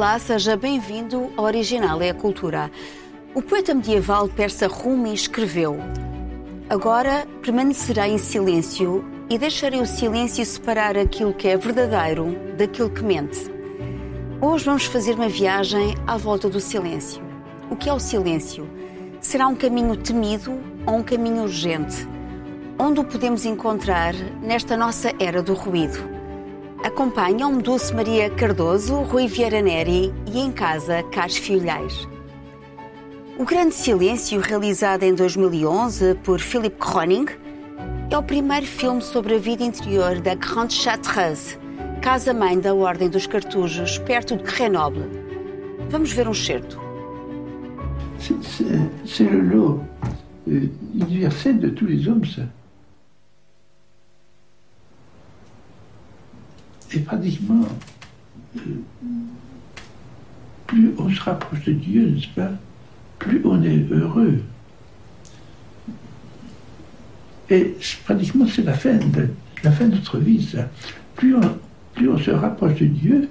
Olá, seja bem-vindo ao Original é a Cultura. O poeta medieval persa Rumi escreveu: Agora permanecerá em silêncio e deixarei o silêncio separar aquilo que é verdadeiro daquilo que mente. Hoje vamos fazer uma viagem à volta do silêncio. O que é o silêncio? Será um caminho temido ou um caminho urgente? Onde o podemos encontrar nesta nossa era do ruído? Acompanham-me Dulce Maria Cardoso, Rui Vieira Neri e em casa Carlos Filhais. O Grande Silêncio, realizado em 2011 por Philippe Croning, é o primeiro filme sobre a vida interior da Grande Chartreuse, casa-mãe da Ordem dos Cartujos, perto de Grenoble. Vamos ver um certo. C'est le lot euh, universel de tous les hommes, ça. Et pratiquement, euh, plus on se rapproche de Dieu, n'est-ce pas, plus on est heureux. Et pratiquement, c'est la fin de, notre vie, ça. Plus on, se rapproche de Dieu,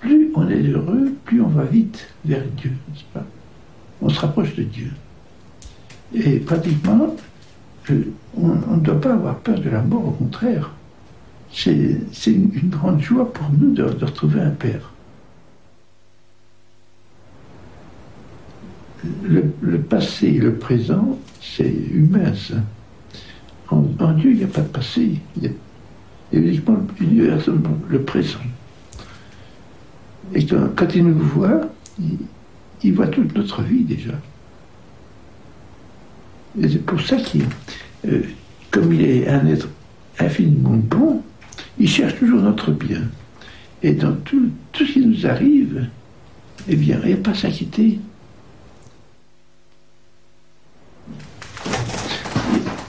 plus on est heureux, plus on va vite vers Dieu, n'est-ce pas On se rapproche de Dieu. Et pratiquement, euh, on ne doit pas avoir peur de la mort, au contraire. C'est une, une grande joie pour nous de, retrouver un Père. Le, le passé et le présent, c'est humain, ça. En, Dieu, il n'y a pas de passé. Il y a, uniquement le présent. Et quand, il nous voit, il, il voit toute notre vie déjà. Et c'est pour ça qu'il, euh, comme il est un être infiniment bon, il cherche toujours notre bien. Et dans tout, ce qui nous arrive, eh bien, il n'y a pas à s'inquiéter.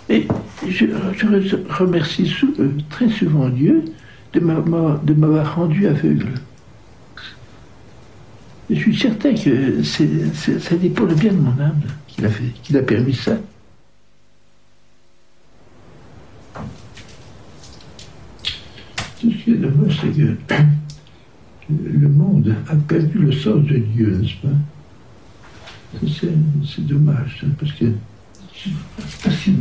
Et je, remercie euh, très souvent Dieu de m'avoir rendu aveugle. Je suis certain que c'est, pour le bien de mon âme qu'il a fait, qu'il a permis ça. Est dommage, c'est que le monde a perdu le sens de Dieu, n'est-ce pas? C'est, c'est dommage, ça, parce que parce qu'ils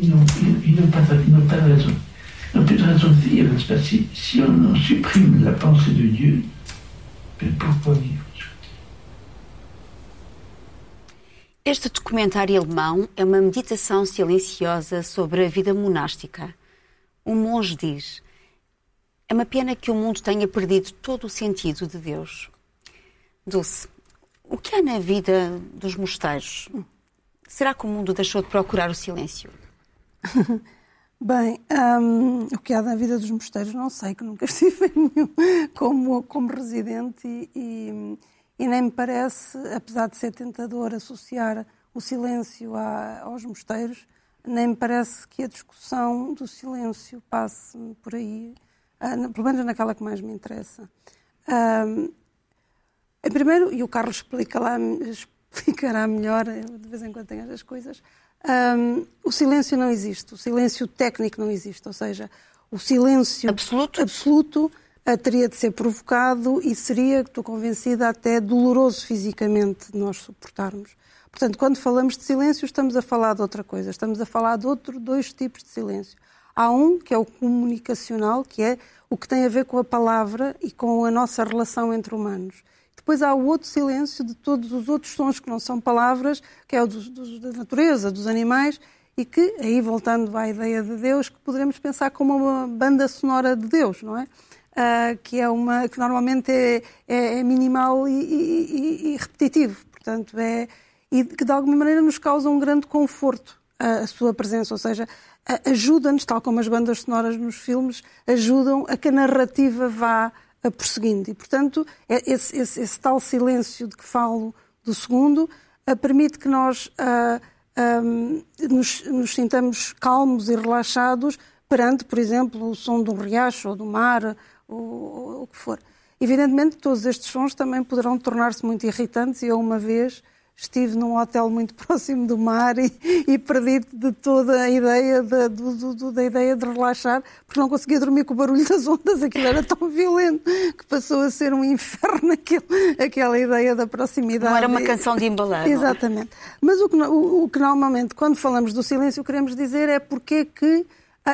ils n'ont, ils, ils n'ont pas, ils n'ont pas de raison. Ils n'ont plus de raison de vivre, n'est-ce pas? Si, si on en supprime la pensée de Dieu, mais pourquoi vivre? Este documentário alemão é uma meditação silenciosa sobre a vida monástica. Um monge diz: É uma pena que o mundo tenha perdido todo o sentido de Deus. Dulce, o que há na vida dos mosteiros? Será que o mundo deixou de procurar o silêncio? Bem, hum, o que há na vida dos mosteiros não sei, que nunca estive em nenhum como, como residente e, e, e nem me parece, apesar de ser tentador associar o silêncio a- aos mosteiros, nem me parece que a discussão do silêncio passe por aí, ah, pelo menos naquela que mais me interessa. Em primeiro, e o Carlos explica lá, explicará melhor, eu de vez em quando tenho estas coisas, hum, o silêncio não existe, o silêncio técnico não existe, ou seja, o silêncio Absoluto? absoluto ah, teria de ser provocado e seria, estou convencida, até doloroso fisicamente de nós suportarmos. Portanto, quando falamos de silêncio, estamos a falar de outra coisa, estamos a falar de outro, dois tipos de silêncio. Há um que é o comunicacional, que é o que tem a ver com a palavra e com a nossa relação entre humanos. Depois há o outro silêncio de todos os outros sons que não são palavras, que é o da natureza, dos animais, e que, aí voltando à ideia de Deus, que poderemos pensar como uma banda sonora de Deus, não é? Ah, que é uma que normalmente é, é- é minimal e, e- e- repetitivo, portanto é e que de alguma maneira nos causa um grande conforto a, a sua presença, ou seja, ajuda-nos, tal como as bandas sonoras nos filmes, ajudam a que a narrativa vá a prosseguindo. E, portanto, é esse, esse- esse tal silêncio de que falo do segundo ah, permite que nós ahm, nos, nos sintamos calmos e relaxados perante, por exemplo, o som de um riacho ou do mar, ou, ou- o que for. Evidentemente, todos estes sons também poderão tornar-se muito irritantes e uma vez estive num hotel muito próximo do mar e, e perdi de toda a ideia do, do, da ideia de relaxar, porque não conseguia dormir com o barulho das ondas, aquilo era tão violento que passou a ser um inferno aquilo, aquela ideia da proximidade. Não era uma canção de embalar. Exatamente. Mas o que, o, o que normalmente, quando falamos do silêncio, queremos dizer é porque é que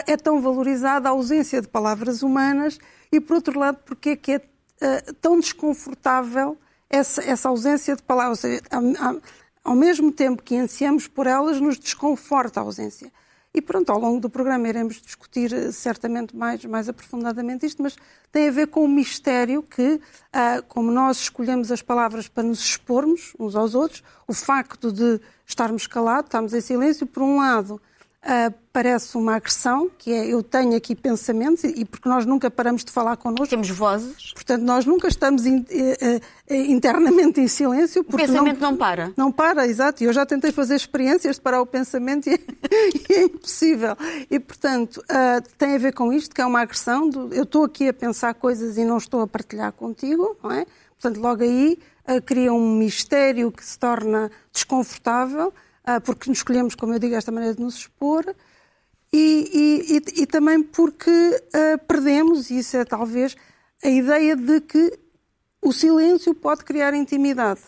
é tão valorizada a ausência de palavras humanas e, por outro lado, porque é que é uh, tão desconfortável essa, essa ausência de palavras. Seja, ao mesmo tempo que ansiamos por elas, nos desconforta a ausência. E pronto, ao longo do programa iremos discutir eh, certamente mais, mais aprofundadamente isto, mas tem a ver com o mistério que, ah, como nós escolhemos as palavras para nos expormos uns aos outros, o facto de estarmos calados, estarmos em silêncio, por um lado, Uh, parece uma agressão, que é eu tenho aqui pensamentos, e porque nós nunca paramos de falar connosco. Temos vozes. Portanto, nós nunca estamos in, uh, uh, internamente em silêncio. o pensamento não, não, para. Não para, exato. E eu já tentei fazer experiências de parar o pensamento e, e é impossível. E, portanto, tem a ver com isto, que é uma agressão. Do, eu estou aqui a pensar coisas e não estou a partilhar contigo, não é? Portanto, logo aí cria um mistério que se torna desconfortável ah, porque nos escolhemos, como eu digo, esta maneira de nos expor, e, e, e, e também porque uh, perdemos, e isso é talvez a ideia de que o silêncio pode criar intimidade.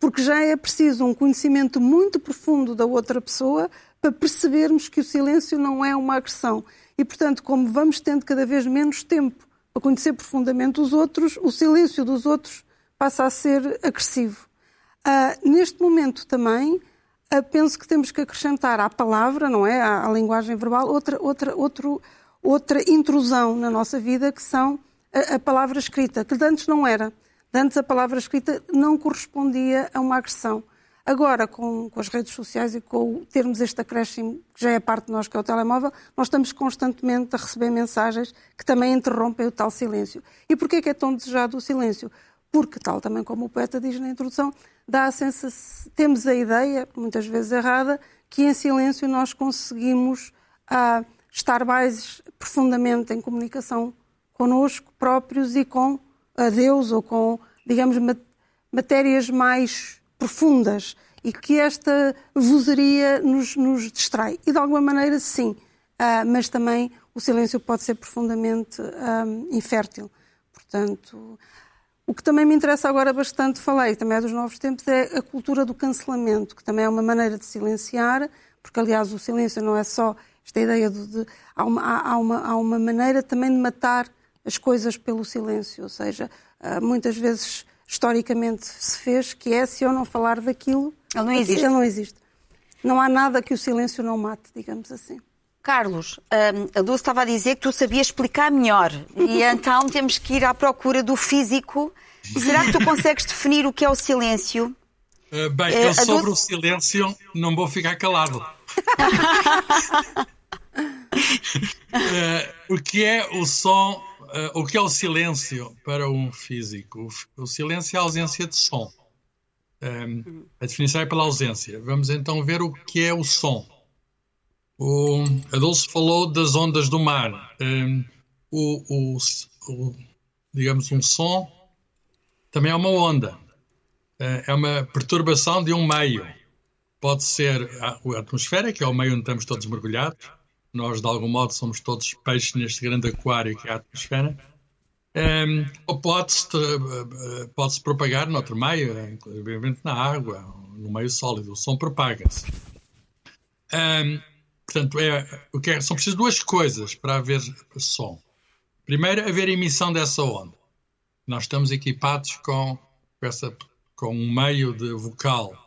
Porque já é preciso um conhecimento muito profundo da outra pessoa para percebermos que o silêncio não é uma agressão. E, portanto, como vamos tendo cada vez menos tempo para conhecer profundamente os outros, o silêncio dos outros passa a ser agressivo. Uh, neste momento também, ah, penso que temos que acrescentar à palavra, não é, à, à linguagem verbal, outra, outra, outro, outra intrusão na nossa vida, que são a, a palavra escrita, que antes não era. Antes a palavra escrita não correspondia a uma agressão. Agora, com, com, as redes sociais e com termos este acréscimo, que já é parte de nós, que é o telemóvel, nós estamos constantemente a receber mensagens que também interrompem o tal silêncio. E porquê que é tão desejado o silêncio? Porque, tal também como o poeta diz na introdução, dá a sensação, temos a ideia, muitas vezes errada, que em silêncio nós conseguimos ah, estar mais profundamente em comunicação connosco próprios e com a Deus ou com, digamos, matérias mais profundas e que esta vozeria nos, nos distrai. E de alguma maneira, sim, ah, mas também o silêncio pode ser profundamente ah, infértil. Portanto, o que também me interessa agora bastante falar, e também é dos novos tempos, é a cultura do cancelamento, que também é uma maneira de silenciar, porque, aliás, o silêncio não é só esta ideia de. de há, uma, há, uma, há uma maneira também de matar as coisas pelo silêncio, ou seja, ah, muitas vezes historicamente se fez que é se eu não falar daquilo. Ele não existe. Ele não existe. Não há nada que o silêncio não mate, digamos assim. Carlos, hum, a Dulce estava a dizer que tu sabias explicar melhor e então temos que ir à procura do físico. Será que tu consegues definir o que é o silêncio? Uh, bem, uh, eu sobre Dulce... o silêncio não vou ficar calado. uh, o que é o som, o que é o silêncio para um físico? O, o silêncio é a ausência de som. Um, a definição é pela ausência. Vamos então ver o que é o som. O Adolfo falou das ondas do mar. Um, o, o, o, digamos, um som também é uma onda. Uh, é uma perturbação de um meio. Pode ser a, a, atmosfera, que é o meio onde estamos todos mergulhados. Nós, de algum modo, somos todos peixes neste grande aquário que é a atmosfera. Um, ou pode-se pode -se propagar noutro meio, inclusive na água, no meio sólido. O som propaga-se. Um, Portanto, é, o que é, são precisas duas coisas para haver som. Primeiro, haver emissão dessa onda. Nós estamos equipados com, essa, com um meio de vocal.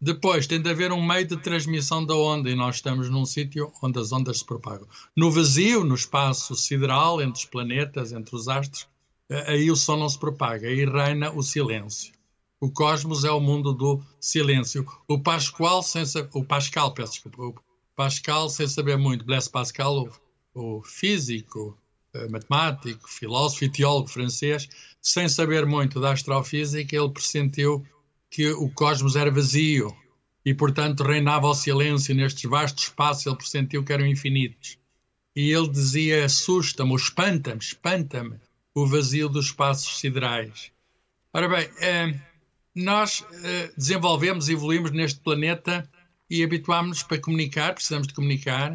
Depois, tem de haver um meio de transmissão da onda e nós estamos num sítio onde as ondas se propagam. No vazio, no espaço sideral, entre os planetas, entre os astros, eh, aí o som não se propaga, aí reina o silêncio. O cosmos é o mundo do silêncio. O Pascal, sem, o Pascal, peço desculpa, Pascal, sem saber muito, Blaise Pascal, o, o físico, eh, matemático, filósofo e teólogo francês, sem saber muito da astrofísica, ele pressentiu que o cosmos era vazio e, portanto, reinava o silêncio nestes vastos espaços, ele pressentiu que eram infinitos. E ele dizia: assusta-me, espanta-me, espanta-me o vazio dos espaços siderais. Ora bem, é, nós uh, desenvolvemos, evoluímos neste planeta e habituámos-nos para comunicar, precisamos de comunicar.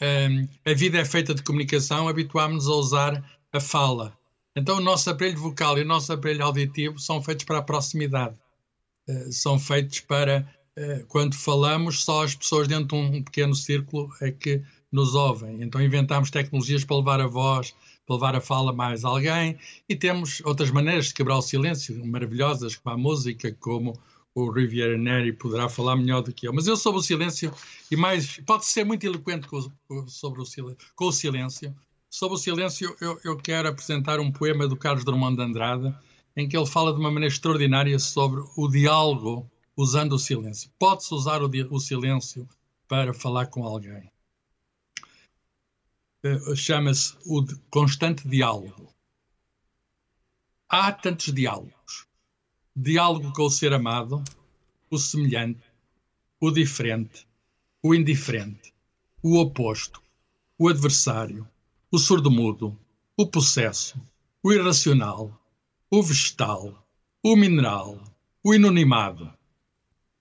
Um, a vida é feita de comunicação, habituámos-nos a usar a fala. Então, o nosso aparelho vocal e o nosso aparelho auditivo são feitos para a proximidade. Uh, são feitos para, uh, quando falamos, só as pessoas dentro de um pequeno círculo é que nos ouvem. Então, inventámos tecnologias para levar a voz, para levar a fala mais alguém e temos outras maneiras de quebrar o silêncio maravilhosas, como a música, como o Riviera Neri poderá falar melhor do que eu. Mas eu sobre o silêncio, e mais, pode ser muito eloquente com, sobre o silêncio, com o silêncio. Sobre o silêncio, eu, eu quero apresentar um poema do Carlos Drummond de Andrade, em que ele fala de uma maneira extraordinária sobre o diálogo usando o silêncio. Pode-se usar o, o silêncio para falar com alguém. Uh, Chama-se o constante diálogo. Há tantos diálogos diálogo com o ser amado, o semelhante, o diferente, o indiferente, o oposto, o adversário, o surdo-mudo, o possesso, o irracional, o vegetal, o mineral, o inanimado.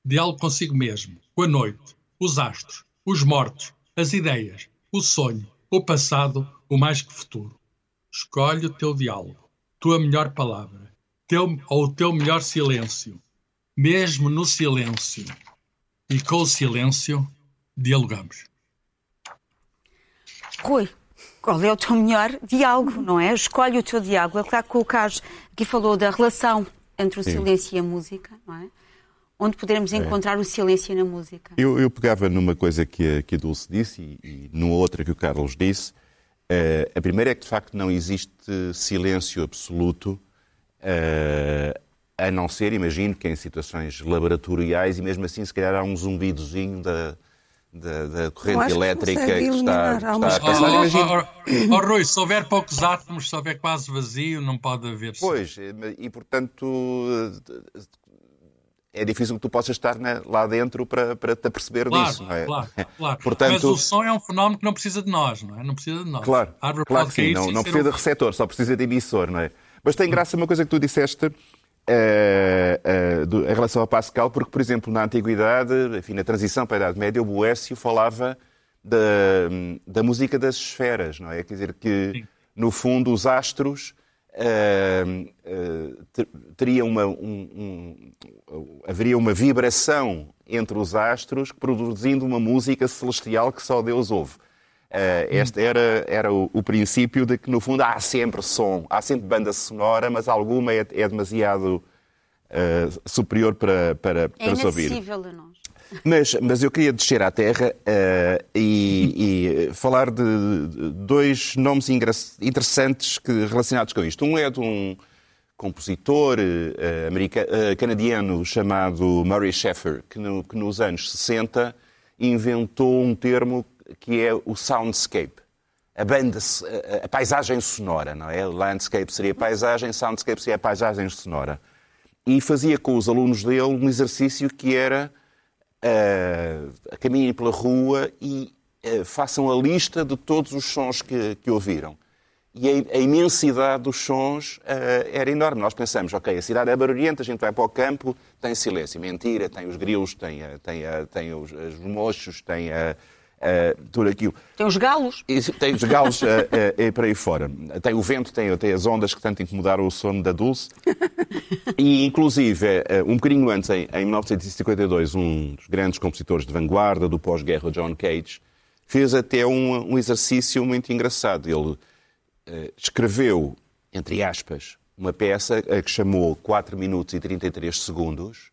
Diálogo consigo mesmo, com a noite, os astros, os mortos, as ideias, o sonho, o passado, o mais que futuro. Escolhe o teu diálogo, tua melhor palavra teu, ou o teu melhor silêncio, mesmo no silêncio. E com o silêncio dialogamos. Rui, qual é o teu melhor diálogo, não é? Escolhe o teu diálogo. É claro que o Carlos aqui falou da relação entre o Sim. silêncio e a música, não é? Onde poderemos é. encontrar é. o silêncio na música. Eu, eu, pegava numa coisa que a, que a Dulce disse e, e numa outra que o Carlos disse. Uh, a primeira é que, de facto, não existe silêncio absoluto Uh, a não ser, imagino, que em situações laboratoriais e mesmo assim, se calhar, há um zumbidozinho da, da, da corrente elétrica que, que está, está a passar. Oh, imagino... oh, oh, Rui, se houver poucos átomos, se houver quase vazio, não pode haver. Pois, e portanto é difícil que tu possas estar na, lá dentro para, para te aperceber claro, disso, não é? Claro, claro. Portanto, Mas o som é um fenómeno que não precisa de nós, não é? Não precisa de nós. Claro, claro que sim, não, não precisa um... de receptor, só precisa de emissor, não é? Mas tem graça uma coisa que tu disseste uh, uh, do, em relação a Pascal, porque, por exemplo, na Antiguidade, enfim, na transição para a Idade Média, o Boécio falava da, da música das esferas, não é? Quer dizer, que, Sim. no fundo, os astros uh, teria uma, um, um, haveria uma vibração entre os astros, produzindo uma música celestial que só Deus ouve. Uh, este era, era o, o, princípio de que, no fundo, há sempre som, há sempre banda sonora, mas alguma é, é demasiado uh, superior para, para, para se ouvir. É nós. Mas, mas eu queria descer à terra uh, e, e, falar de dois nomes interessantes que, relacionados com isto. Um é de um compositor canadiano chamado Murray Sheffer, que, no, que nos anos 60 inventou um termo que é o soundscape. A banda, a, paisagem sonora, não é? Landscape seria paisagem, soundscape seria paisagem sonora. E fazia com os alunos dele um exercício que era uh, caminhem pela rua e uh, façam a lista de todos os sons que, que ouviram. E a, a, imensidade dos sons uh, era enorme. Nós pensamos, ok, a cidade é barulhenta, a gente vai para o campo, tem silêncio. Mentira, tem os grilos, tem, tem, tem os, os mochos, tem a Uh, tudo aquilo. Tem os galos. E, tem os galos uh, uh, para aí fora. Tem o vento, tem, tem as ondas que tanto incomodaram o sono da Dulce. e, inclusive, um bocadinho antes, em, em 1952, um dos grandes compositores de vanguarda do pós-guerra, John Cage, fez até um, um exercício muito engraçado. Ele escreveu, entre aspas, uma peça que chamou 4 minutos e 33 segundos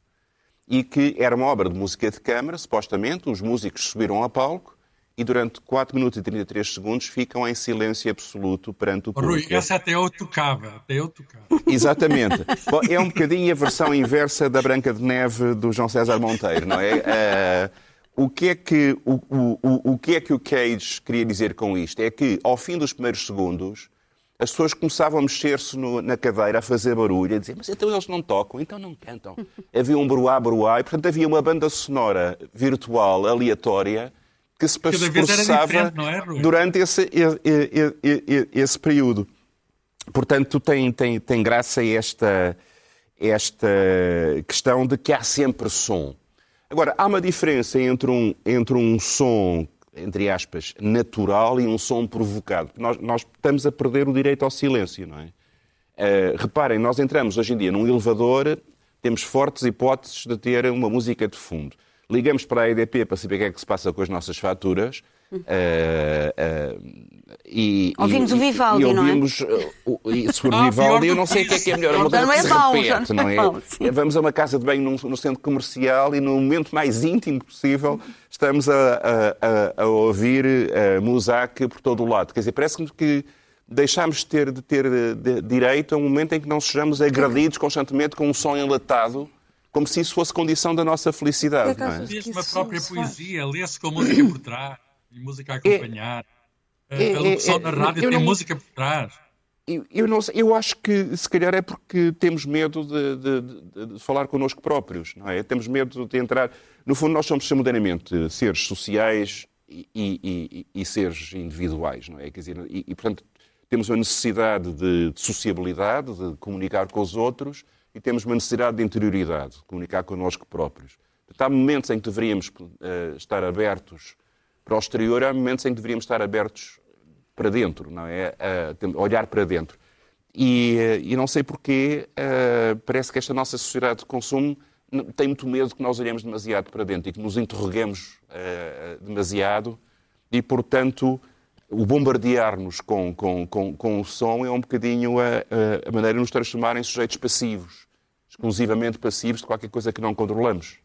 e que era uma obra de música de câmara, supostamente, os músicos subiram ao palco e durante 4 minutos e 33 segundos ficam em silêncio absoluto perante o público. Rui, essa até eu tocava, até eu tocava. Exatamente. Bom, é um bocadinho a versão inversa da Branca de Neve do João César Monteiro, não é? Uh, o, que é que, o, o, o que é que o Cage queria dizer com isto? É que, ao fim dos primeiros segundos, as pessoas começavam a mexer-se na cadeira, a fazer barulho, a dizer, mas então eles não tocam, então não cantam. havia um bruá-bruá, e portanto havia uma banda sonora virtual, aleatória, que se processava é, durante esse, esse, esse, período. Portanto, tem, tem, tem graça esta, esta questão de que há sempre som. Agora, há uma diferença entre um, entre um som, entre aspas, natural e um som provocado. Nós, nós estamos a perder o direito ao silêncio, não é? Uh, reparem, nós entramos hoje em dia num elevador, temos fortes hipóteses de ter uma música de fundo. Ligamos para a EDP para saber o que é que se passa com as nossas faturas. Uh, uh, e, ouvimos e, o Vivaldi, e ouvimos, não é? O, se for ah, Vivaldi, eu não sei o que é que é melhor. Então não é mau, repete, não é? Mau, Vamos a uma casa de banho num, no centro comercial e no momento mais íntimo possível estamos a, a, a, a ouvir Muzak por todo o lado. Quer dizer, parece-me que deixamos de ter, de ter de, direito a um momento em que não sejamos agredidos constantemente com um som enlatado como se isso fosse condição da nossa felicidade. É Diz uma própria poesia, lê-se com música por trás e música a acompanhar. É, a locução é, da rádio tem não, música por trás. Eu, eu, não sei, eu acho que se calhar é porque temos medo de, de, de, de, falar connosco próprios, não é? Temos medo de entrar. No fundo, nós somos simultaneamente seres sociais e, e, e, e seres individuais, não é? Quer dizer, e, portanto, temos uma necessidade de, sociabilidade, de comunicar com os outros, e temos uma necessidade de interioridade, de comunicar connosco próprios. Há momentos em que deveríamos uh, estar abertos para o exterior, há momentos em que deveríamos estar abertos para dentro, não é? Uh, olhar para dentro. E, uh, e não sei porquê, parece que esta nossa sociedade de consumo tem muito medo que nós olhemos demasiado para dentro e que nos interroguemos demasiado e, portanto, o bombardear-nos com, com, com, com, o som é um bocadinho a, a, maneira de nos transformar em sujeitos passivos, exclusivamente passivos de qualquer coisa que não controlamos.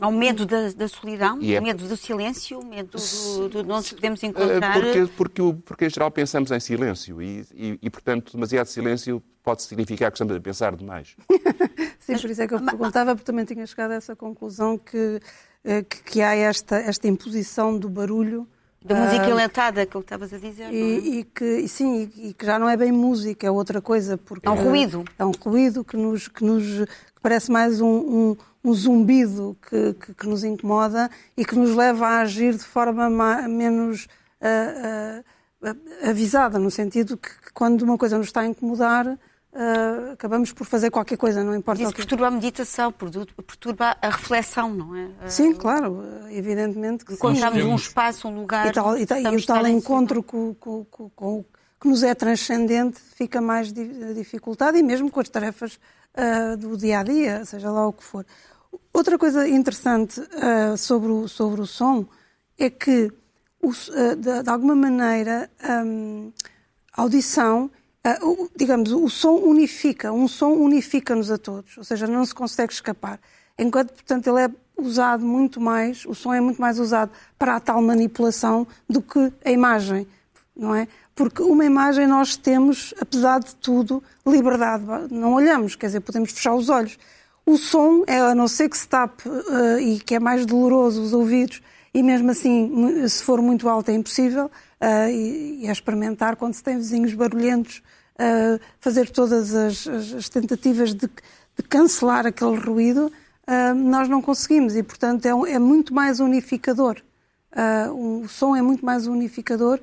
Há o medo da, da solidão, é... o medo do silêncio, o medo do, do, de onde podemos encontrar. Porque, porque, porque, em geral pensamos em silêncio e, e, e, portanto, demasiado silêncio pode significar que estamos a pensar demais. Sim, por isso é que eu perguntava, porque também tinha chegado a essa conclusão que, eh, que, que há esta, esta imposição do barulho da música ah, enlatada, que estavas a dizer. E, é? e, que, sim, e que já não é bem música, é outra coisa. Porque é um ruído. É um ruído que nos, que nos que parece mais um, um, um zumbido que, que, que, nos incomoda e que nos leva a agir de forma menos uh, uh, avisada, no sentido que, que quando uma coisa nos está a incomodar, Uh, acabamos por fazer qualquer coisa, não importa Isso o que. perturba a meditação, perturba a reflexão, não é? Sim, claro, evidentemente que Encontramos um espaço, um lugar. E, tal, e, tal, e o tal encontro com, com, com, com, que nos é transcendente fica mais dificultado e mesmo com as tarefas uh, do dia a dia, seja lá o que for. Outra coisa interessante uh, sobre, o, sobre o som é que, o, de, de, alguma maneira, um, a audição Uh, digamos, o som unifica, um som unifica-nos a todos, ou seja, não se consegue escapar. Enquanto, portanto, ele é usado muito mais, o som é muito mais usado para a tal manipulação do que a imagem, não é? Porque uma imagem nós temos, apesar de tudo, liberdade. Não olhamos, quer dizer, podemos fechar os olhos. O som, é, a não ser que se tape uh, e que é mais doloroso os ouvidos, e mesmo assim, se for muito alto, é impossível. Uh, e, e é experimentar quando se tem vizinhos barulhentos uh, fazer todas as, as tentativas de, de, cancelar aquele ruído, uh, nós não conseguimos e, portanto, é, é muito mais unificador. Uh, o som é muito mais unificador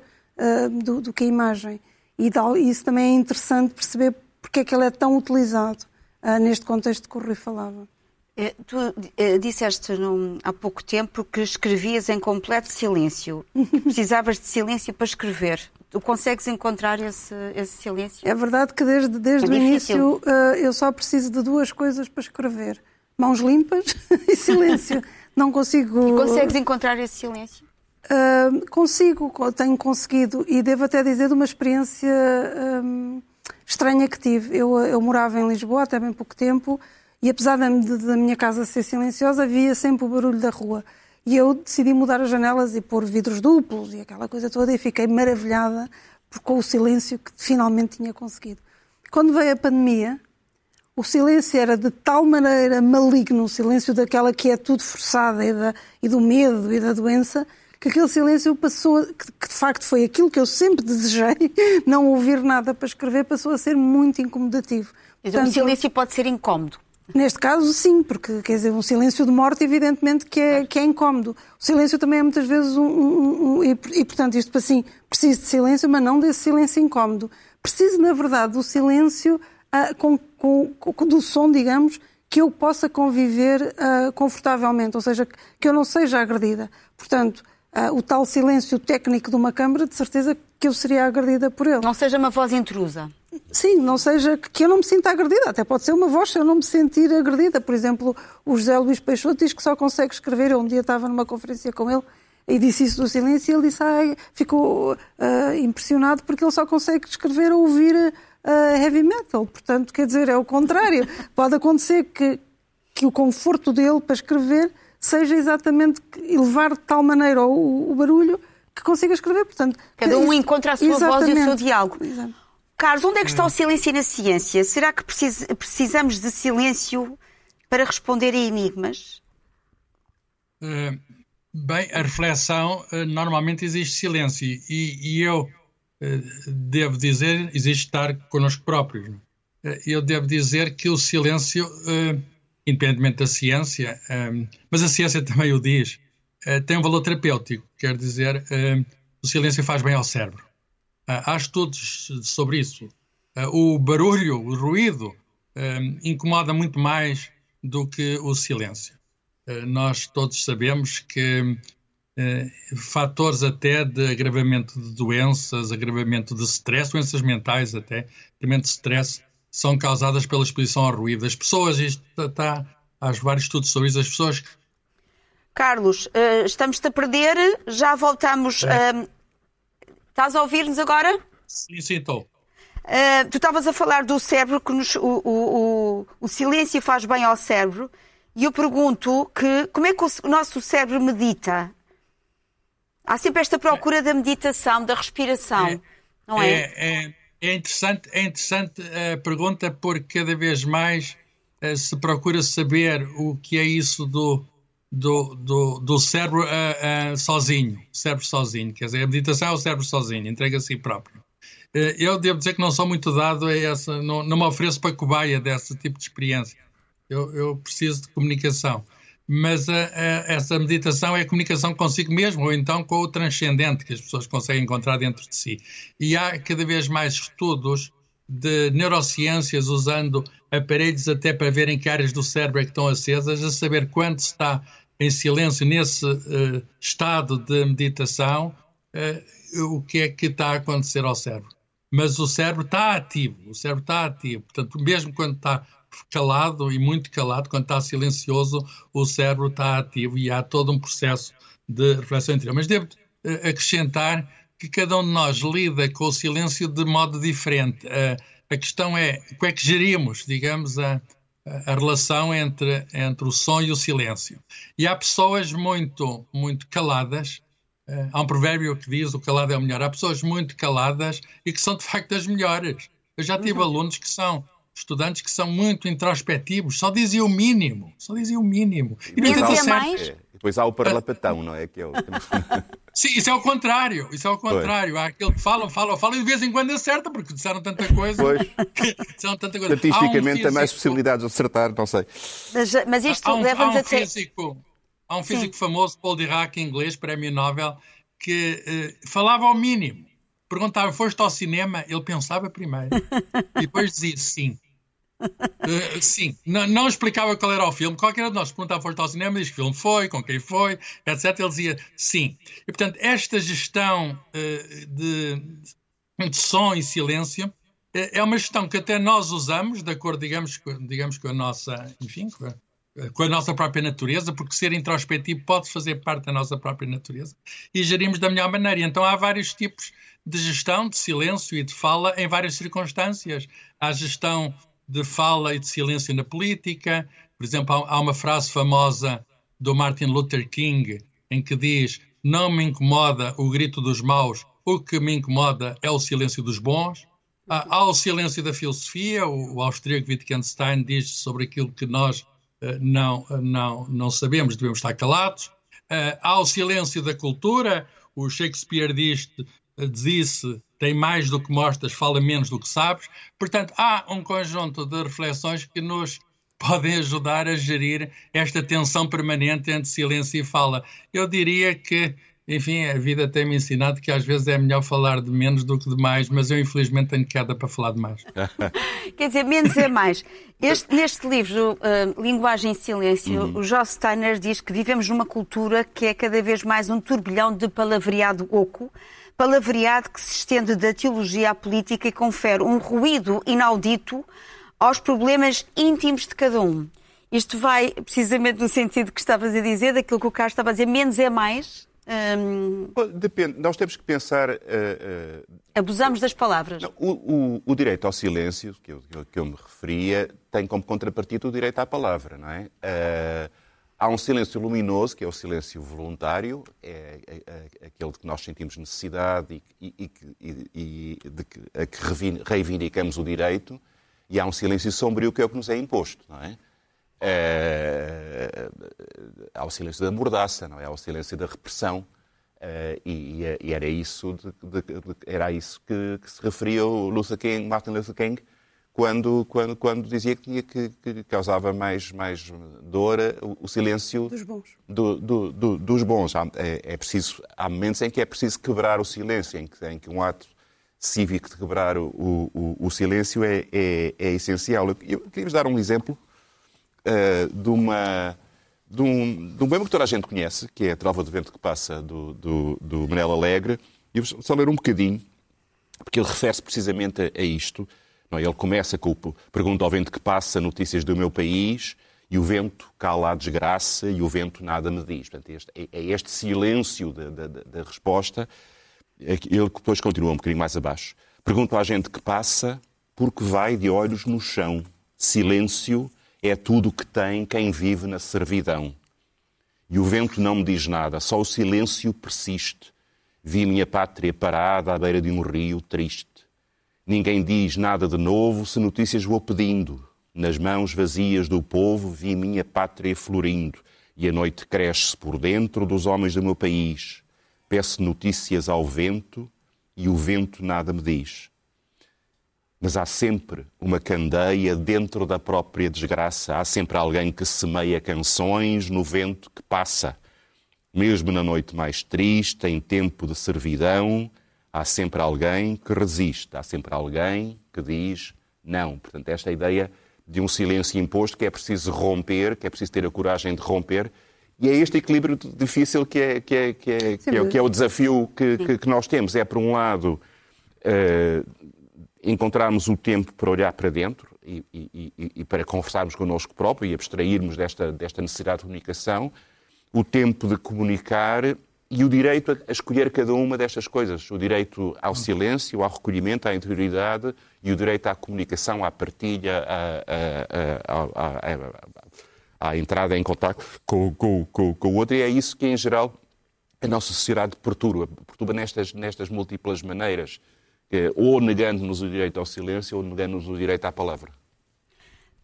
do, do, que a imagem. E isso também é interessante perceber porque é que ele é tão utilizado neste contexto que o Rui falava. É, tu é, disseste num, há pouco tempo que escrevias em completo silêncio, precisavas de silêncio para escrever. Tu consegues encontrar esse, esse silêncio? É verdade que desde, desde é o início uh, eu só preciso de duas coisas para escrever: mãos limpas e silêncio. Não consigo. E consegues encontrar esse silêncio? Uh, consigo, tenho conseguido e devo até dizer de uma experiência um, estranha que tive. Eu, eu morava em Lisboa até bem pouco tempo e apesar da, da minha casa ser silenciosa, havia sempre o barulho da rua. E eu decidi mudar as janelas e pôr vidros duplos e aquela coisa toda e fiquei maravilhada com o silêncio que finalmente tinha conseguido. Quando veio a pandemia, o silêncio era de tal maneira maligno, o silêncio daquela que é tudo forçada e, da, e do medo e da doença, que aquele silêncio passou, que, que de facto foi aquilo que eu sempre desejei, não ouvir nada para escrever, passou a ser muito incomodativo. Mas Portanto, o silêncio pode ser incómodo. Neste caso, sim, porque quer dizer, um silêncio de morte, evidentemente, que é, que é incómodo. O silêncio também é muitas vezes um. um, um e, e, portanto, isto assim, preciso de silêncio, mas não desse silêncio incómodo. Preciso, na verdade, do silêncio uh, com, com, com, do som, digamos, que eu possa conviver uh, confortavelmente, ou seja, que eu não seja agredida. Portanto, uh, o tal silêncio técnico de uma câmara, de certeza que eu seria agredida por ele. Não seja uma voz intrusa. Sim, não seja que eu não me sinta agredida. Até pode ser uma voz se eu não me sentir agredida. Por exemplo, o José Luís Peixoto diz que só consegue escrever. Eu um dia estava numa conferência com ele e disse isso do silêncio e ele disse, ai, ficou uh, impressionado porque ele só consegue escrever ou ouvir uh, heavy metal. Portanto, quer dizer, é o contrário. Pode acontecer que, que o conforto dele para escrever seja exatamente elevar de tal maneira o, o barulho que consiga escrever. Portanto, Cada um encontra a sua exatamente. voz e o seu diálogo. Exato. Carlos, onde é que está o silêncio na ciência? Será que precisamos de silêncio para responder a enigmas? Uh, bem, a reflexão, uh, normalmente existe silêncio e, e eu uh, devo dizer, existe estar connosco próprios. eu devo dizer que o silêncio, independentemente da ciência, mas a ciência também o diz, tem um valor terapêutico. Quer dizer, o silêncio faz bem ao cérebro. Ah, há estudos sobre isso. Ah, o barulho, o ruído, ah, incomoda muito mais do que o silêncio. Nós todos sabemos que fatores até de agravamento de doenças, agravamento de stress, doenças mentais até, também de stress, são causadas pela exposição ao ruído. As pessoas, isto está, há vários estudos sobre isso, as pessoas Carlos, estamos-te a perder, já voltamos é. Estás a ouvir-nos agora? Sim, sim, estou. Uh, tu estavas a falar do cérebro, que nos, o, o, o, o, silêncio faz bem ao cérebro, e eu pergunto que como é que o nosso cérebro medita? Há sempre esta procura é. da meditação, da respiração, é, não é? É, é? interessante, é interessante a pergunta porque cada vez mais uh, se procura saber o que é isso do, do, do, do cérebro uh, uh, sozinho, cérebro sozinho, quer dizer, a meditação é o cérebro sozinho, entrega a si próprio. Uh, eu devo dizer que não sou muito dado a essa, não, não me ofereço para cobaia desse tipo de experiência. Eu, eu preciso de comunicação. Mas essa meditação é a comunicação consigo mesmo, ou então com o transcendente que as pessoas conseguem encontrar dentro de si. E há cada vez mais estudos de neurociências usando aparelhos até para verem que áreas do cérebro é que estão acesas, a saber quanto está em silêncio nesse uh, estado de meditação, uh, o que é que está a acontecer ao cérebro. Mas o cérebro está ativo, o cérebro está ativo. Portanto, mesmo quando está calado e muito calado, quando está silencioso, o cérebro está ativo e há todo um processo de reflexão interior. Mas devo uh, acrescentar que cada um de nós lida com o silêncio de modo diferente. a questão é como é que gerimos, digamos, a, a relação entre, entre o som e o silêncio. E há pessoas muito, muito caladas. Uh, há um provérbio que diz o calado é o melhor. Há pessoas muito caladas e que são de facto as melhores. Eu já tive uhum. alunos que são estudantes que são muito introspectivos, só dizem o mínimo, só dizem o mínimo. E, e dizia mais? É, depois há o parlapatão, não é? Que é o... Sim, isso é o contrário. Isso é o contrário. Pois. Há aquele que falam, falam, falam e de vez em quando acerta, porque disseram tanta coisa. Pois. disseram tanta coisa. Estatisticamente tem um mais possibilidades de acertar, não sei. Mas, mas isto um, leva-nos um a ter... Físico, há um físico Sim. famoso, Paul Dirac, inglês, prémio Nobel, que uh, falava ao mínimo. Perguntava, foste ao cinema? Ele pensava primeiro. e depois dizia sim. Uh, sim, não, não, explicava qual era o filme. Qualquer um de nós perguntava foste ao cinema, diz que filme foi, com quem foi, etc. Ele dizia sim. E portanto, esta gestão uh, de, de som e silêncio uh, é uma gestão que até nós usamos, de acordo, digamos, digamos com a nossa, enfim, com a, com a nossa própria natureza, porque ser introspectivo pode fazer parte da nossa própria natureza e gerimos da melhor maneira. Então há vários tipos de gestão de silêncio e de fala em várias circunstâncias. Há gestão de fala e de silêncio na política. Por exemplo, há uma frase famosa do Martin Luther King em que diz: Não me incomoda o grito dos maus, o que me incomoda é o silêncio dos bons. Há, o silêncio da filosofia, o, austríaco Wittgenstein diz sobre aquilo que nós uh, não, não, não sabemos, devemos estar calados. Uh, há o silêncio da cultura, o Shakespeare diz, disse tem mais do que mostras, fala menos do que sabes. Portanto, há um conjunto de reflexões que nos podem ajudar a gerir esta tensão permanente entre silêncio e fala. Eu diria que enfim, a vida tem-me ensinado que às vezes é melhor falar de menos do que de mais, mas eu infelizmente tenho queda para falar de mais. Quer dizer, menos é mais. Este, neste livro, uh, Linguagem e Silêncio, uhum. o Joss Steiner diz que vivemos numa cultura que é cada vez mais um turbilhão de palavreado oco, palavreado que se estende da teologia à política e confere um ruído inaudito aos problemas íntimos de cada um. Isto vai precisamente no sentido que estavas a dizer, daquilo que o Carlos estava a dizer, menos é mais, um... Depende, nós temos que pensar. Uh, uh... Abusamos das palavras. Não, o, o, o, direito ao silêncio, que eu, que eu me referia, tem como contrapartida o direito à palavra, não é? Uh, há um silêncio luminoso, que é o silêncio voluntário, é, é, é aquele que nós sentimos necessidade e, e, e, e de que, a que reivindicamos o direito, e há um silêncio sombrio, que é o que nos é imposto, não é? é, ao silêncio da mordaça, não é? ao silêncio da repressão. Uh, e, e, era isso, de, de, de, era isso que, que, se referia o Luther King, Martin Luther King quando, quando, quando dizia que, que, que causava mais, mais dor o, o silêncio dos bons. Do, do, do, dos bons. Há, é, é, preciso, há momentos em que é preciso quebrar o silêncio, em que, em que um ato cívico de quebrar o, o, o silêncio é, é, é essencial. Eu, eu queria-vos dar um exemplo uh, de, uma, de, um, de um poema que toda a gente conhece, que é a Trova do Vento que Passa, do, do, do Manel Alegre. E vou só ler um bocadinho, porque ele refere-se precisamente a, a isto. Não, ele começa com o pergunta ao vento que passa notícias do meu país e o vento cala a desgraça e o vento nada me diz. Portanto, este, é, é, este silêncio da, da, da, resposta. É ele depois continua um bocadinho mais abaixo. Pergunto à gente que passa porque vai de olhos no chão. Silêncio é tudo que tem quem vive na servidão. E o vento não me diz nada, só o silêncio persiste. Vi minha pátria parada à beira de um rio triste. Ninguém diz nada de novo se notícias vou pedindo. Nas mãos vazias do povo vi minha pátria florindo. E a noite cresce por dentro dos homens do meu país. Peço notícias ao vento e o vento nada me diz. Mas há sempre uma candeia dentro da própria desgraça. Há sempre alguém que semeia canções no vento que passa. Mesmo na noite mais triste, em tempo de servidão, há sempre alguém que resiste. Há sempre alguém que diz não. Portanto, esta ideia de um silêncio imposto que é preciso romper, que é preciso ter a coragem de romper. E é este equilíbrio difícil que é, que é, que é, que é, que é o desafio que, que, que, nós temos. É, por um lado, uh, encontrarmos o tempo para olhar para dentro e, e, e, para conversarmos connosco próprio e abstrairmos desta, desta necessidade de comunicação, o tempo de comunicar e o direito a, escolher cada uma destas coisas. O direito ao silêncio, ao recolhimento, à interioridade e o direito à comunicação, à partilha, à, à, entrada em contato com, com, com, com, o outro. E é isso que, em geral, a nossa sociedade perturba. Perturba nestas, nestas múltiplas maneiras ou negando-nos o direito ao silêncio ou negando-nos o direito à palavra.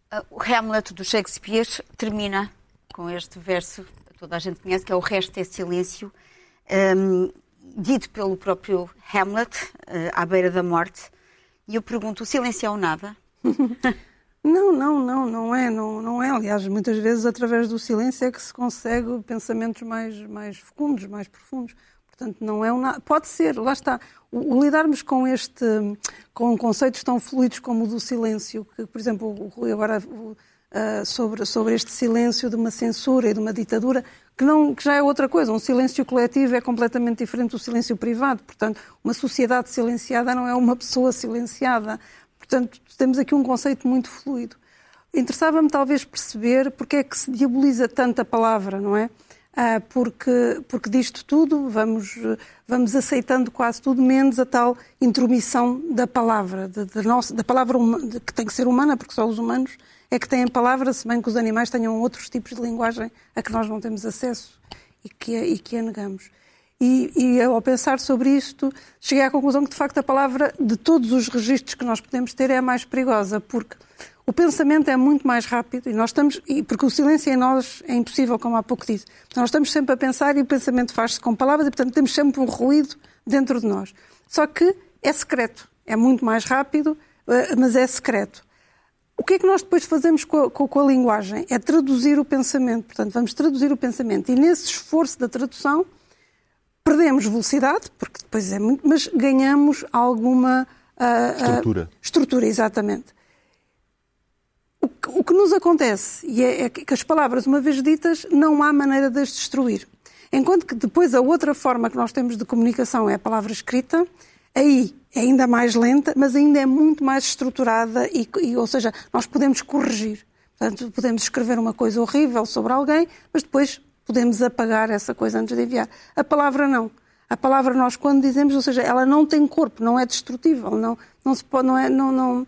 Ah, o Hamlet do Shakespeare termina com este verso toda a gente conhece, que é o resto é silêncio, um, dito pelo próprio Hamlet, uh, à beira da morte. E eu pergunto, o silêncio é o nada? Não, não, não, não é, não, não é. Aliás, muitas vezes através do silêncio é que se consegue pensamentos mais, mais fecundos, mais profundos. Portanto, não é um nada. Pode ser, lá está. O, o, lidarmos com este, com conceitos tão fluidos como o do silêncio, que, por exemplo, o Rui agora uh, sobre, sobre este silêncio de uma censura e de uma ditadura, que, não, que já é outra coisa. Um silêncio coletivo é completamente diferente do silêncio privado. Portanto, uma sociedade silenciada não é uma pessoa silenciada. Portanto, temos aqui um conceito muito fluido. Interessava-me talvez perceber porque é que se diaboliza tanto a palavra, não é? Ah, porque, porque disto tudo vamos, vamos aceitando quase tudo, menos a tal intromissão da palavra, de nossa, da palavra que tem que ser humana, porque só os humanos é que têm palavra, se bem que os animais tenham outros tipos de linguagem a que nós não temos acesso e que, e que a negamos. E, e ao pensar sobre isto, cheguei à conclusão que, de facto, a palavra, de todos os registros que nós podemos ter, é a mais perigosa, porque o pensamento é muito mais rápido e nós estamos, porque o silêncio em nós é impossível, como há pouco disse. Nós estamos sempre a pensar e o pensamento faz-se com palavras e, portanto, temos sempre um ruído dentro de nós. Só que é secreto, é muito mais rápido, eh, mas é secreto. O que é que nós depois fazemos com a, com a linguagem? É traduzir o pensamento. Portanto, vamos traduzir o pensamento. E nesse esforço da tradução, Perdemos velocidade, porque depois é muito, mas ganhamos alguma uh, Estrutura. estrutura, exatamente. O que, o que nos acontece e é, é que as palavras, uma vez ditas, não há maneira de as destruir. Enquanto que depois a outra forma que nós temos de comunicação é a palavra escrita, aí é ainda mais lenta, mas ainda é muito mais estruturada, e, e, ou seja, nós podemos corrigir. Portanto, podemos escrever uma coisa horrível sobre alguém, mas depois podemos apagar essa coisa antes de enviar. A palavra não. A palavra nós quando dizemos, ou seja, ela não tem corpo, não é destrutível, não, não se pode, não é, não, não...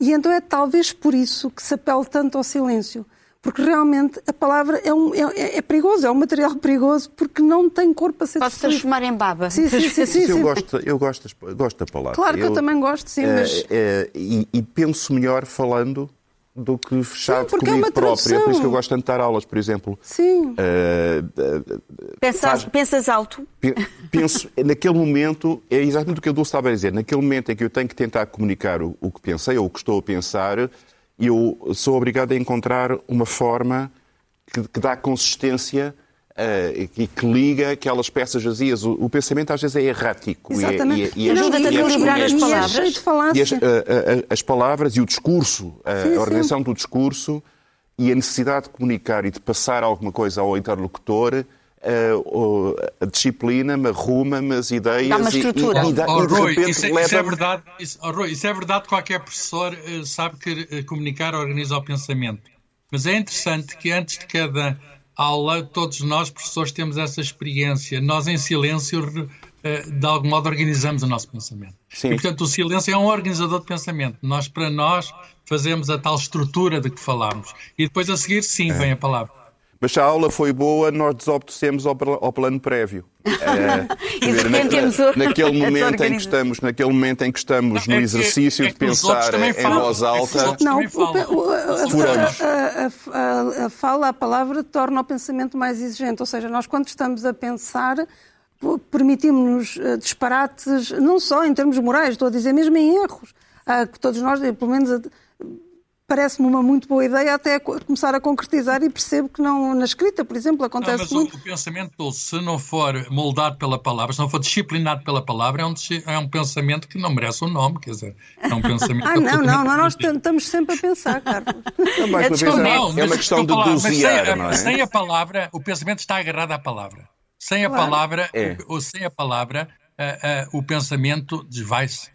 E então é talvez por isso que se apela tanto ao silêncio porque realmente a palavra é, um, é, é, perigoso, é um material perigoso, porque não tem corpo a ser Pode se transformar em baba. Sim, sim, sim. sim, sim. Eu, gosto, eu gosto, gosto da palavra. Claro que eu, eu também gosto, sim, mas... É, é, e, e, penso melhor falando do que fechado sim, comigo é próprio. É por isso que eu gosto tanto de dar aulas, por exemplo. Sim. Uh, uh, pensas, faz... pensas alto? Penso, naquele momento, é exatamente o que a Dulce estava a dizer, naquele momento em que eu tenho que tentar comunicar o, o que pensei ou o que estou a pensar, eu sou obrigado a encontrar uma forma que, que dá consistência uh, e que liga aquelas peças vazias. O, o, pensamento às vezes é errático. Exatamente. E, é, e, e ajuda-te a equilibrar as palavras. E as, as, palavras e o discurso, sim, a organização sim. do discurso e a necessidade de comunicar e de passar alguma coisa ao interlocutor a disciplina-me, arruma-me as ideias Dá uma estrutura. e, e, e, oh, oh, Rui, isso, é, isso, é verdade, isso, oh, Rui, isso é verdade, qualquer professor uh, sabe que uh, comunicar organiza o pensamento. Mas é interessante que antes de cada aula, todos nós, professores, temos essa experiência. Nós, em silêncio, uh, de algum modo, organizamos o nosso pensamento. Sim. E, portanto, o silêncio é um organizador de pensamento. Nós, para nós, fazemos a tal estrutura de que falámos. E depois, a seguir, sim, é. vem a palavra. Mas se a aula foi boa, nós desobedecemos ao, ao plano prévio. É, e de repente na, naquele momento em que estamos, naquele momento em que estamos no é exercício é é de pensar em voz alta, não, a, a, a, fala, a palavra torna o pensamento mais exigente. Ou seja, nós quando estamos a pensar permitimos-nos eh, disparates, não só em termos morais, estou a dizer mesmo em erros. Que todos nós, pelo menos parece-me uma muito boa ideia até começar a concretizar e percebo que não na escrita, por exemplo, acontece não, mas muito. O, pensamento, se não for moldado pela palavra, se não for disciplinado pela palavra, é um, é um pensamento que não merece o um nome, quer dizer, é um pensamento... ah, não, não, não, nós estamos sempre a pensar, Carlos. Não, mais uma vez, não, é uma questão de dosear, sem, não é? Sem a palavra, o pensamento está agarrado à palavra. Sem a claro. palavra, é. ou sem a palavra, uh, uh, o pensamento desvai-se.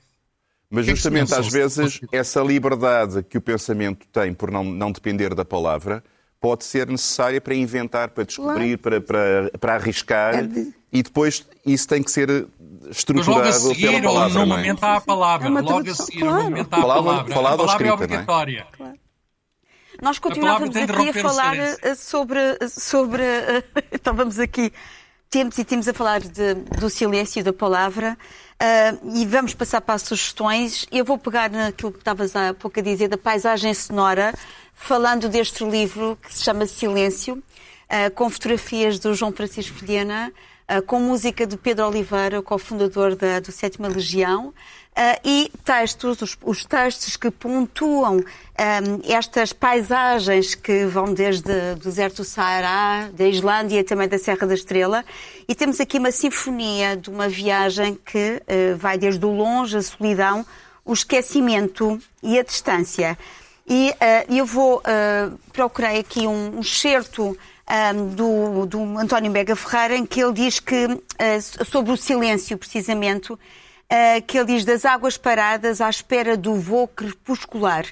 Mas é justamente às vezes essa liberdade que o pensamento tem por não, não depender da palavra pode ser necessária para inventar, para descobrir, claro. para, para, para arriscar é de... e depois isso tem que ser estruturado Mas logo a seguir, pela palavra. No momento há a palavra, é logo a seguir, claro. no momento há a palavra. palavra, a palavra escrita, é obrigatória. Claro. Nós continuávamos aqui a falar eh, sobre, sobre. Estávamos aqui temos e temos a falar de, do silêncio da palavra uh, e vamos passar para as sugestões. Eu vou pegar naquilo que estavas há pouco a dizer da paisagem sonora, falando deste livro que se chama Silêncio, uh, com fotografias do João Francisco Vilhena, uh, com música de Pedro Oliveira, cofundador da, do Sétima Legião. Uh, e textos, os, os, textos que pontuam um, estas paisagens que vão desde o deserto do Saara, da Islândia e também da Serra da Estrela. E temos aqui uma sinfonia de uma viagem que uh, vai desde o longe, a solidão, o esquecimento e a distância. E uh, eu vou, procurei aqui um, um certo um, do, do António Bega Ferreira, em que ele diz que, sobre o silêncio, precisamente, uh, que ele diz das águas paradas à espera do voo crepuscular.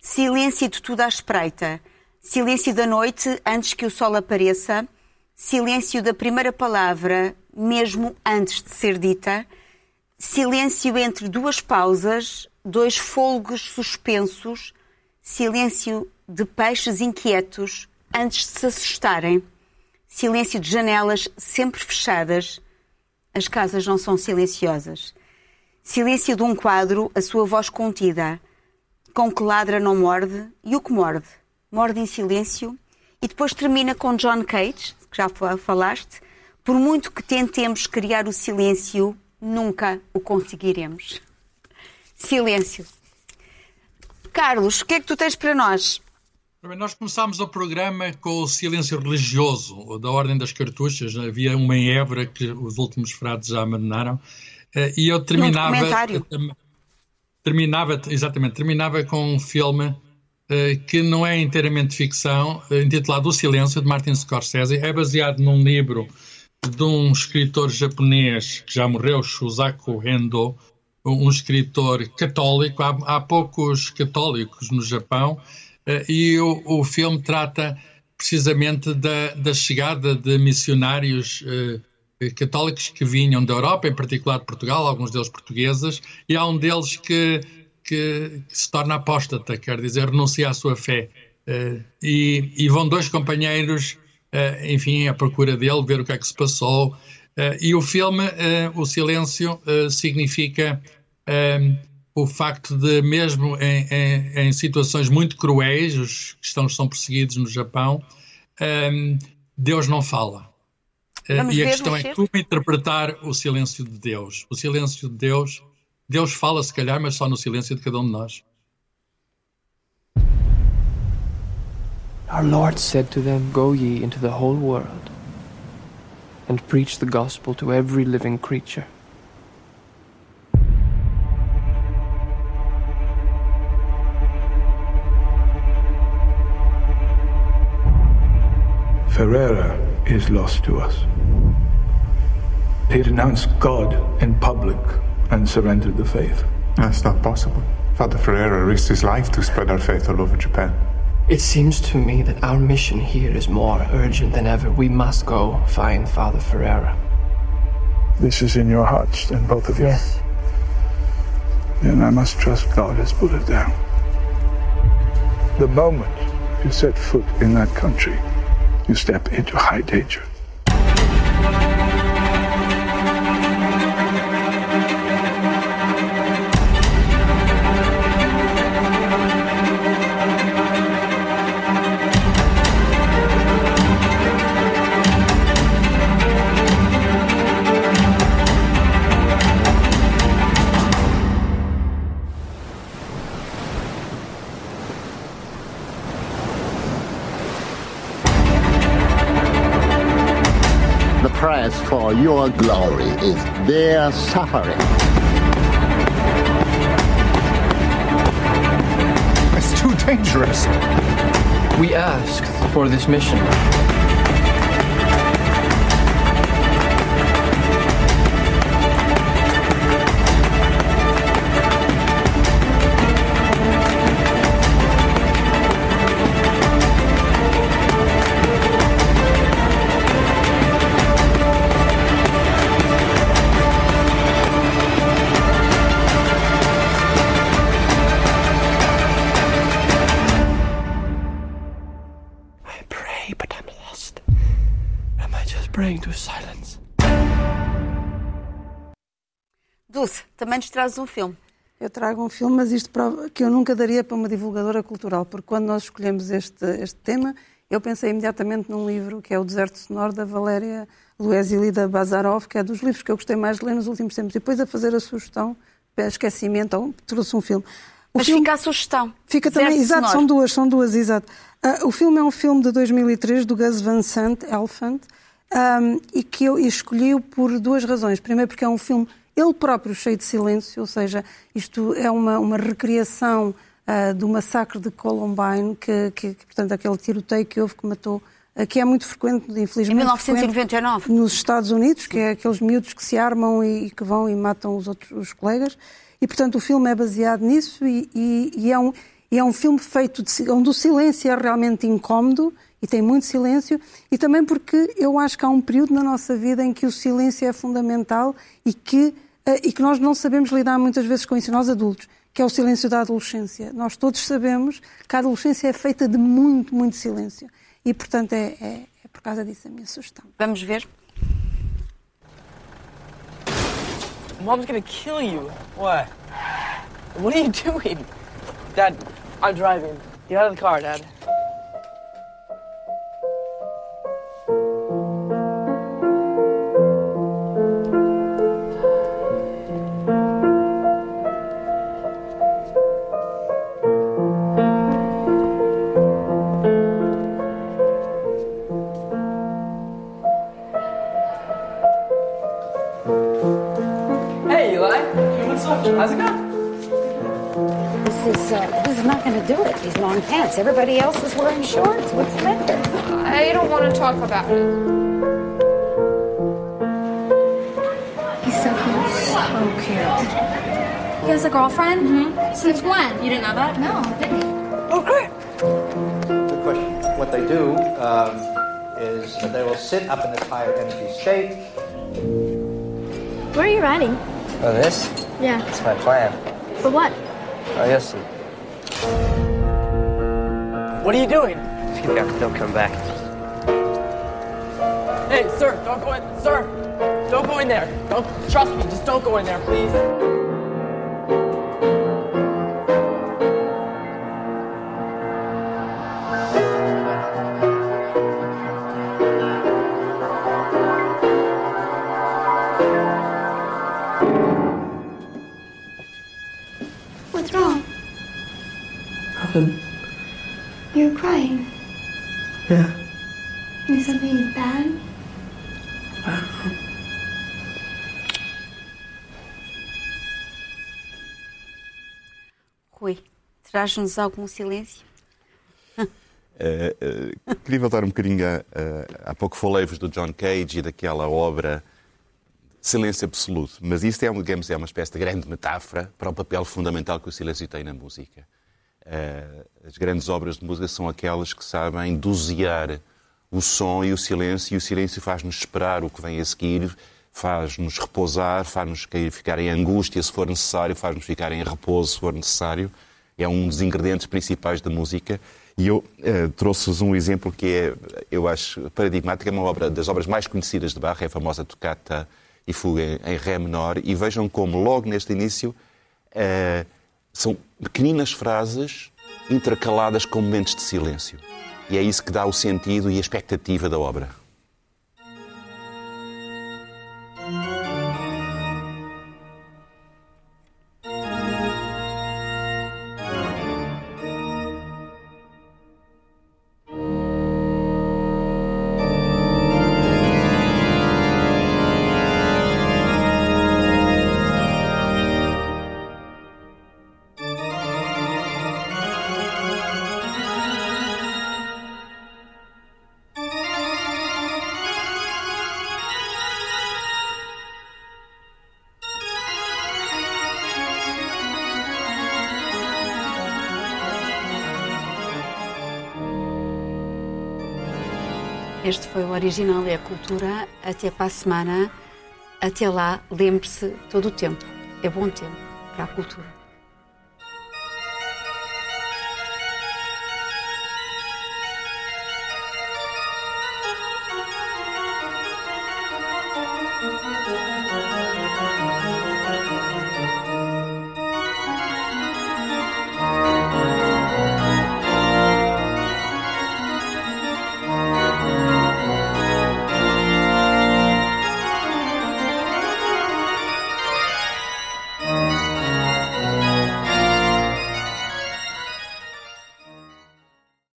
Silêncio de tudo à espreita. Silêncio da noite antes que o sol apareça. Silêncio da primeira palavra, mesmo antes de ser dita. Silêncio entre duas pausas, dois fôlegos suspensos. Silêncio de peixes inquietos antes de se assustarem. Silêncio de janelas sempre fechadas. As casas não são silenciosas. Silêncio de um quadro, a sua voz contida. Com que ladra não morde e o que morde? Morde em silêncio e depois termina com John Cage, que já falaste. Por muito que tentemos criar o silêncio, nunca o conseguiremos. Silêncio. Carlos, o que é que tu tens para nós? Nós começámos o programa com o silêncio religioso da Ordem das Cartuchas. Havia uma em Évora que os últimos frades já abandonaram. Eh, e eu terminava. Terminava, exatamente, terminava com um filme uh, que não é inteiramente ficção, uh, intitulado O Silêncio, de Martin Scorsese. É baseado num livro de um escritor japonês que já morreu, Shusaku Endo, um escritor católico. Há, há poucos católicos no Japão eh, e o, o filme trata precisamente da, da chegada de missionários eh, católicos que vinham da Europa, em particular de Portugal, alguns deles portugueses, e há um deles que, que, se torna apóstata, quer dizer, renuncia à sua fé. Eh, e, e, vão dois companheiros, eh, enfim, à procura dele, ver o que é que se passou. Eh, e o filme, O Silêncio, significa o facto de, mesmo em, em, em, situações muito cruéis, os cristãos são perseguidos no Japão, Deus não fala. Uh, e a questão é como interpretar o silêncio de Deus. O silêncio de Deus, Deus fala se calhar, mas só no silêncio de cada um de nós. Our Lord said to them, Go ye into the whole world and preach the gospel to every living creature. Ferreira is lost to us. He denounced God in public and surrendered the faith. That's not possible. Father Ferreira risked his life to spread our faith all over Japan. It seems to me that our mission here is more urgent than ever. We must go find Father Ferreira. This is in your hearts, then, both of you? Yes. Then I must trust God has put it down. The moment you set foot in that country, you step into high danger. For your glory is their suffering. It's too dangerous. We asked for this mission. Dulce, também nos trazes um filme. Eu trago um filme, mas isto prova que eu nunca daria para uma divulgadora cultural, porque quando nós escolhemos este, este tema, eu pensei imediatamente num livro que é O Deserto Sonoro, da Valéria Luesilida Bazarov, que é dos livros que eu gostei mais de ler nos últimos tempos. E depois a fazer a sugestão, esquecimento, trouxe um filme. O Mas filme fica a sugestão. Fica também, Deserto exato, sonoro. são duas, são duas, exato. Uh, o filme é um filme de 2003 do Gus Van Sant, Elephant, um, e que eu escolhi por duas razões. Primeiro, porque é um filme ele próprio cheio de silêncio, ou seja, isto é uma, uma recriação uh, do massacre de Columbine, que, que, que, portanto, aquele tiroteio que houve que matou, uh, que é muito frequente, infelizmente. Em 1999. Nos Estados Unidos, que é aqueles miúdos que se armam e, e que vão e matam os outros os colegas. E, portanto, o filme é baseado nisso e, e, e é, um, é um filme feito de, onde o silêncio é realmente incómodo e tem muito silêncio, e também porque eu acho que há um período na nossa vida em que o silêncio é fundamental e que eh, e que nós não sabemos lidar muitas vezes com isso, nós adultos, que é o silêncio da adolescência. Nós todos sabemos que a adolescência é feita de muito, muito silêncio. E, portanto, é, é, é por causa disso a minha sugestão. Vamos ver. Mom's gonna kill you. What? What are you doing? Dad, I'm driving. Get out of the car, Dad. These pants. Everybody else is wearing shorts. What's the matter? I don't want to talk about it. He's so cute. So cute. He has a girlfriend? Mm-hmm. Since when? You didn't know that? No, I didn't. Okay. Good question. What they do um, is that they will sit up in this higher energy state. Where are you riding? Oh, this? Yeah. It's my plan. For what? Oh, you'll see. What are you doing? They'll come back. Hey, sir, don't go in. Sir, don't go in there. Don't trust me. Just don't go in there, please. Traz-nos algum silêncio? Eh, eh, queria voltar um bocadinho a, há pouco falei-vos do John Cage e daquela obra Silêncio Absoluto, mas isto é, digamos, é uma espécie de grande metáfora para o papel fundamental que o silêncio tem na música. Eh, as grandes obras de música são aquelas que sabem dosear o som e o silêncio, e o silêncio faz-nos esperar o que vem a seguir, faz-nos repousar, faz-nos ficar em angústia se for necessário, faz-nos ficar em repouso se for necessário. É um dos ingredientes principais da música. E eu uh, trouxe-vos um exemplo que é, eu acho, paradigmático. É uma obra das obras mais conhecidas de Bach, é a famosa Toccata e Fuga em, em Ré menor. E vejam como, logo neste início, uh, são pequeninas frases intercaladas com momentos de silêncio. E é isso que dá o sentido e a expectativa da obra. Este foi o original e a cultura. Até para a semana. Até lá, lembre-se todo o tempo. É bom tempo para a cultura.